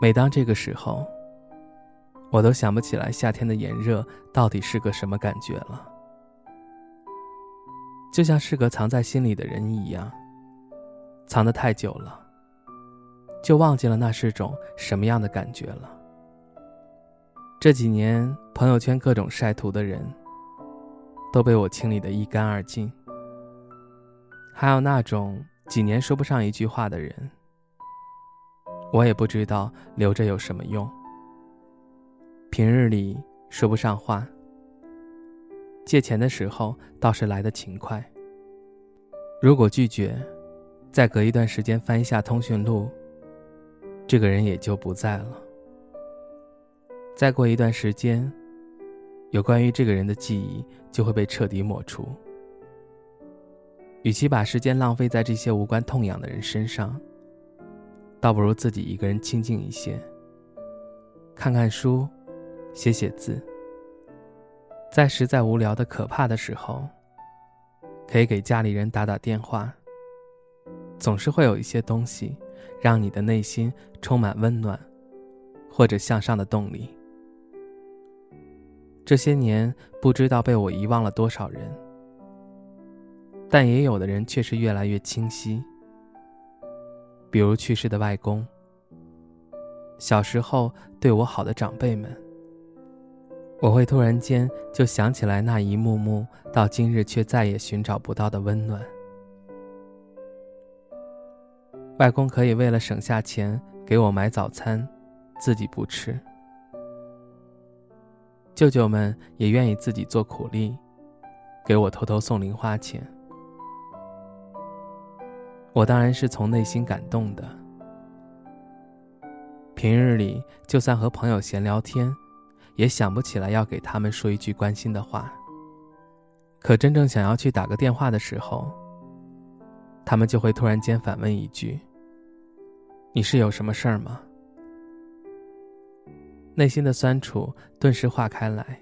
每当这个时候，我都想不起来夏天的炎热到底是个什么感觉了，就像是个藏在心里的人一样，藏得太久了，就忘记了那是种什么样的感觉了。这几年朋友圈各种晒图的人，都被我清理得一干二净。还有那种几年说不上一句话的人，我也不知道留着有什么用。平日里说不上话，借钱的时候倒是来的勤快。如果拒绝，再隔一段时间翻一下通讯录，这个人也就不在了。再过一段时间，有关于这个人的记忆就会被彻底抹除。与其把时间浪费在这些无关痛痒的人身上，倒不如自己一个人清静一些，看看书，写写字。在实在无聊的可怕的时候，可以给家里人打打电话。总是会有一些东西，让你的内心充满温暖，或者向上的动力。这些年，不知道被我遗忘了多少人，但也有的人却是越来越清晰。比如去世的外公，小时候对我好的长辈们，我会突然间就想起来那一幕幕，到今日却再也寻找不到的温暖。外公可以为了省下钱给我买早餐，自己不吃。舅舅们也愿意自己做苦力，给我偷偷送零花钱。我当然是从内心感动的。平日里就算和朋友闲聊天，也想不起来要给他们说一句关心的话。可真正想要去打个电话的时候，他们就会突然间反问一句：“你是有什么事儿吗？”内心的酸楚顿时化开来，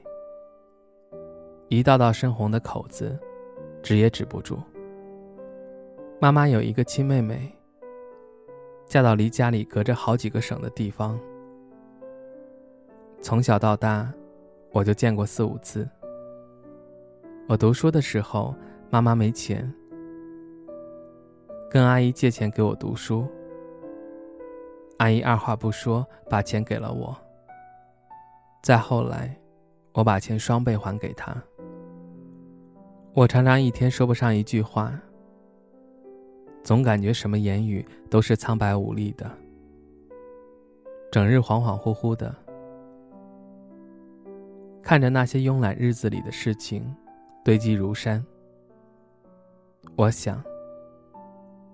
一道道深红的口子，止也止不住。妈妈有一个亲妹妹，嫁到离家里隔着好几个省的地方。从小到大，我就见过四五次。我读书的时候，妈妈没钱，跟阿姨借钱给我读书。阿姨二话不说，把钱给了我。再后来，我把钱双倍还给他。我常常一天说不上一句话，总感觉什么言语都是苍白无力的，整日恍恍惚惚的，看着那些慵懒日子里的事情堆积如山。我想，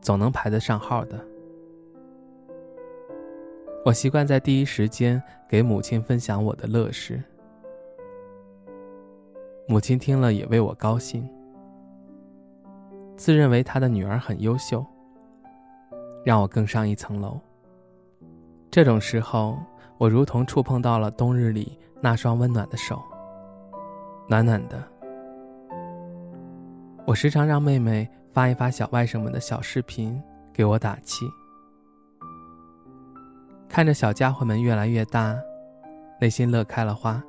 总能排得上号的。我习惯在第一时间给母亲分享我的乐事，母亲听了也为我高兴，自认为他的女儿很优秀，让我更上一层楼。这种时候，我如同触碰到了冬日里那双温暖的手，暖暖的。我时常让妹妹发一发小外甥们的小视频，给我打气。看着小家伙们越来越大，内心乐开了花，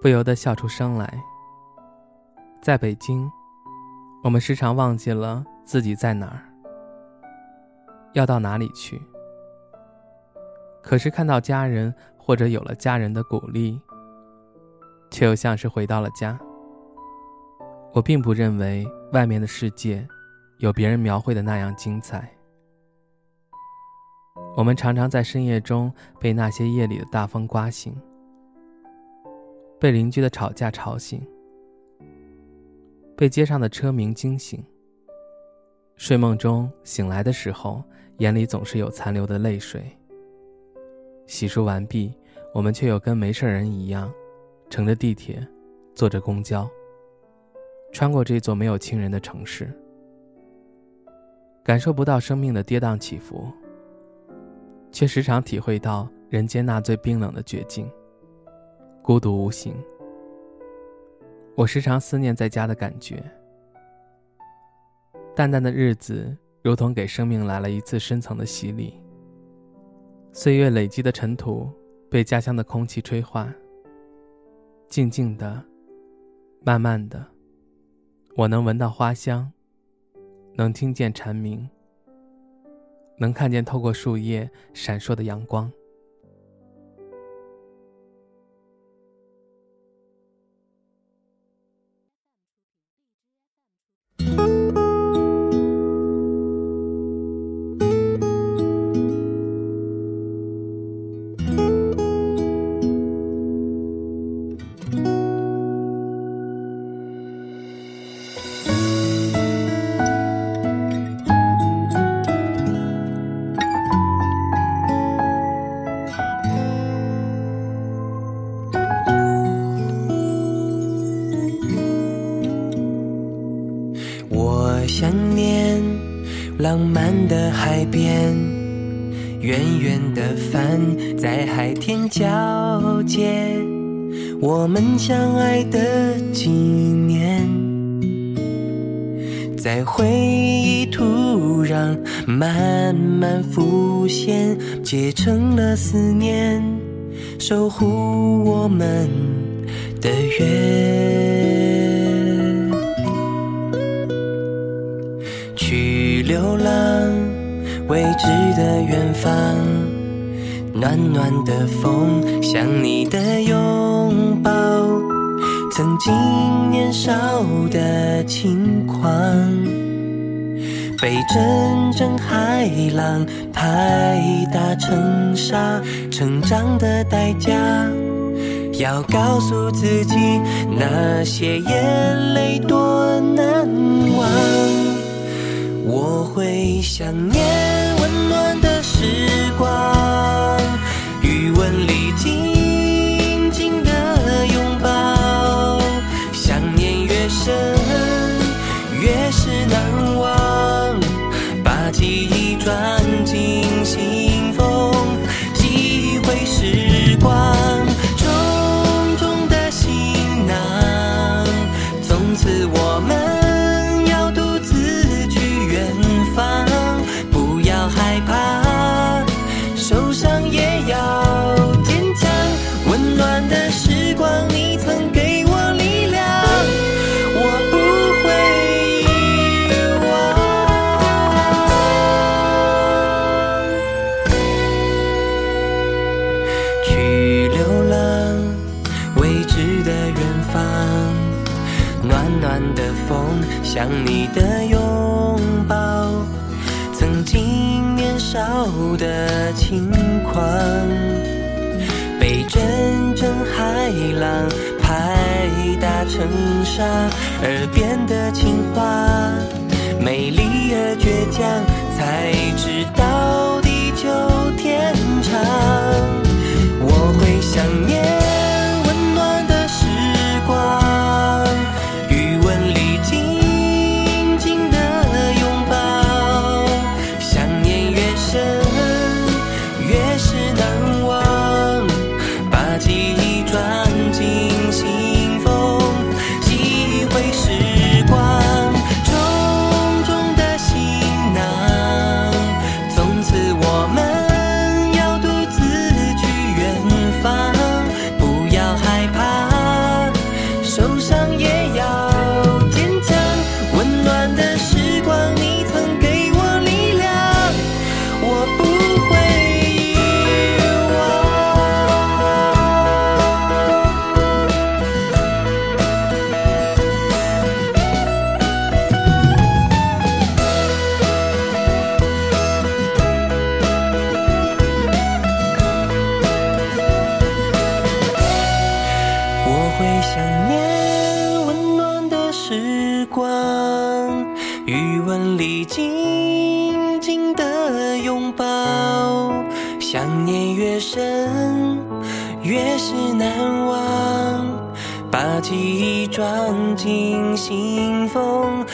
不由得笑出声来。在北京，我们时常忘记了自己在哪儿，要到哪里去。可是看到家人或者有了家人的鼓励，却又像是回到了家。我并不认为外面的世界有别人描绘的那样精彩。我们常常在深夜中被那些夜里的大风刮醒，被邻居的吵架吵醒，被街上的车鸣惊醒。睡梦中醒来的时候，眼里总是有残留的泪水。洗漱完毕，我们却又跟没事人一样，乘着地铁，坐着公交，穿过这座没有亲人的城市，感受不到生命的跌宕起伏。却时常体会到人间那最冰冷的绝境，孤独无形。我时常思念在家的感觉，淡淡的日子如同给生命来了一次深层的洗礼。岁月累积的尘土被家乡的空气吹化。静静的，慢慢的，我能闻到花香，能听见蝉鸣，能看见透过树叶闪烁的阳光。想念浪漫的海边，远远的帆在海天交界，我们相爱的纪念，在回忆土壤慢慢浮现，结成了思念，守护我们的约。流浪未知的远方，暖暖的风像你的拥抱，曾经年少的轻狂，被阵阵海浪拍打成沙，成长的代价，要告诉自己那些眼泪多难。我会想念温暖的时光，也要坚强温暖的时光你曾给我力量我不会遗忘去流浪未知的远方暖暖的风像你的拥抱。少的轻狂，被阵阵海浪拍打成沙耳边的情话，美丽而倔强，才知道想念越深越是难忘，把记忆装进信封，